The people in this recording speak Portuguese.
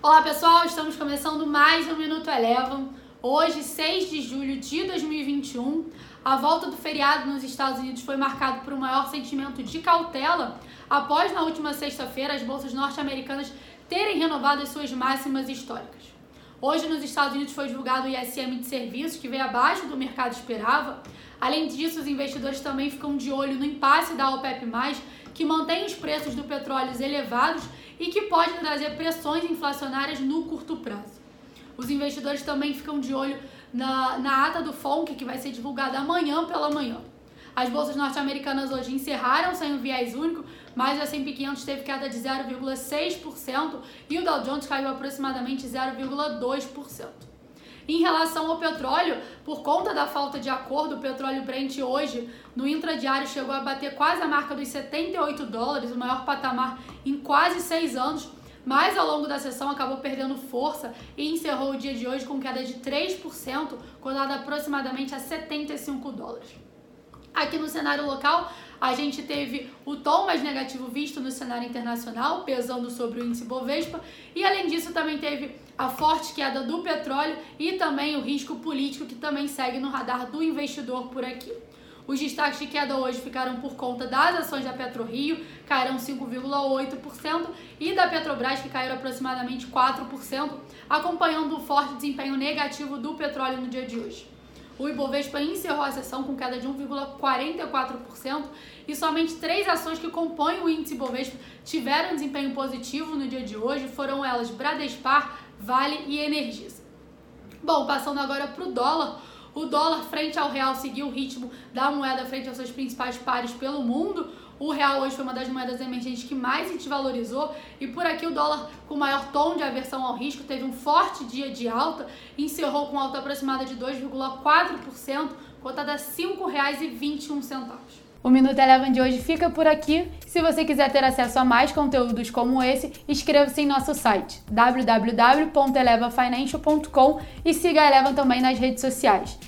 Olá pessoal, estamos começando mais um Minuto Elevam. Hoje, 6 de julho de 2021, a volta do feriado nos Estados Unidos foi marcado por um maior sentimento de cautela após na última sexta-feira as bolsas norte-americanas terem renovado as suas máximas históricas. Hoje nos Estados Unidos foi divulgado o ISM de serviços que veio abaixo do mercado esperava. Além disso, os investidores também ficam de olho no impasse da OPEP+, que mantém os preços do petróleo elevados e que pode trazer pressões inflacionárias no curto prazo. Os investidores também ficam de olho na, na ata do FONC, que vai ser divulgada amanhã pela manhã. As bolsas norte-americanas hoje encerraram sem um viés único, mas o S&P 500 teve queda de 0,6% e o Dow Jones caiu aproximadamente 0,2%. Em relação ao petróleo, por conta da falta de acordo, o petróleo Brent hoje no intradiário chegou a bater quase a marca dos 78 dólares, o maior patamar em quase seis anos. Mas ao longo da sessão acabou perdendo força e encerrou o dia de hoje com queda de 3%, cotado aproximadamente a 75 dólares. Aqui no cenário local, a gente teve o tom mais negativo visto no cenário internacional, pesando sobre o índice Bovespa, e além disso também teve a forte queda do petróleo e também o risco político que também segue no radar do investidor por aqui. Os destaques de queda hoje ficaram por conta das ações da PetroRio, caíram 5,8%, e da Petrobras, que caíram aproximadamente 4%, acompanhando o forte desempenho negativo do petróleo no dia de hoje. O Ibovespa encerrou a sessão com queda de 1,44% e somente três ações que compõem o índice Ibovespa tiveram desempenho positivo no dia de hoje, foram elas Bradespar, Vale e Energisa. Bom, passando agora para o dólar. O dólar frente ao real seguiu o ritmo da moeda frente aos seus principais pares pelo mundo. O real hoje foi uma das moedas emergentes que mais se desvalorizou e por aqui o dólar com maior tom de aversão ao risco teve um forte dia de alta, encerrou com alta aproximada de 2,4%, cotada a R$ 5,21. O Minuto Eleven de hoje fica por aqui. Se você quiser ter acesso a mais conteúdos como esse, inscreva-se em nosso site www.elevafinancial.com e siga a Eleven também nas redes sociais.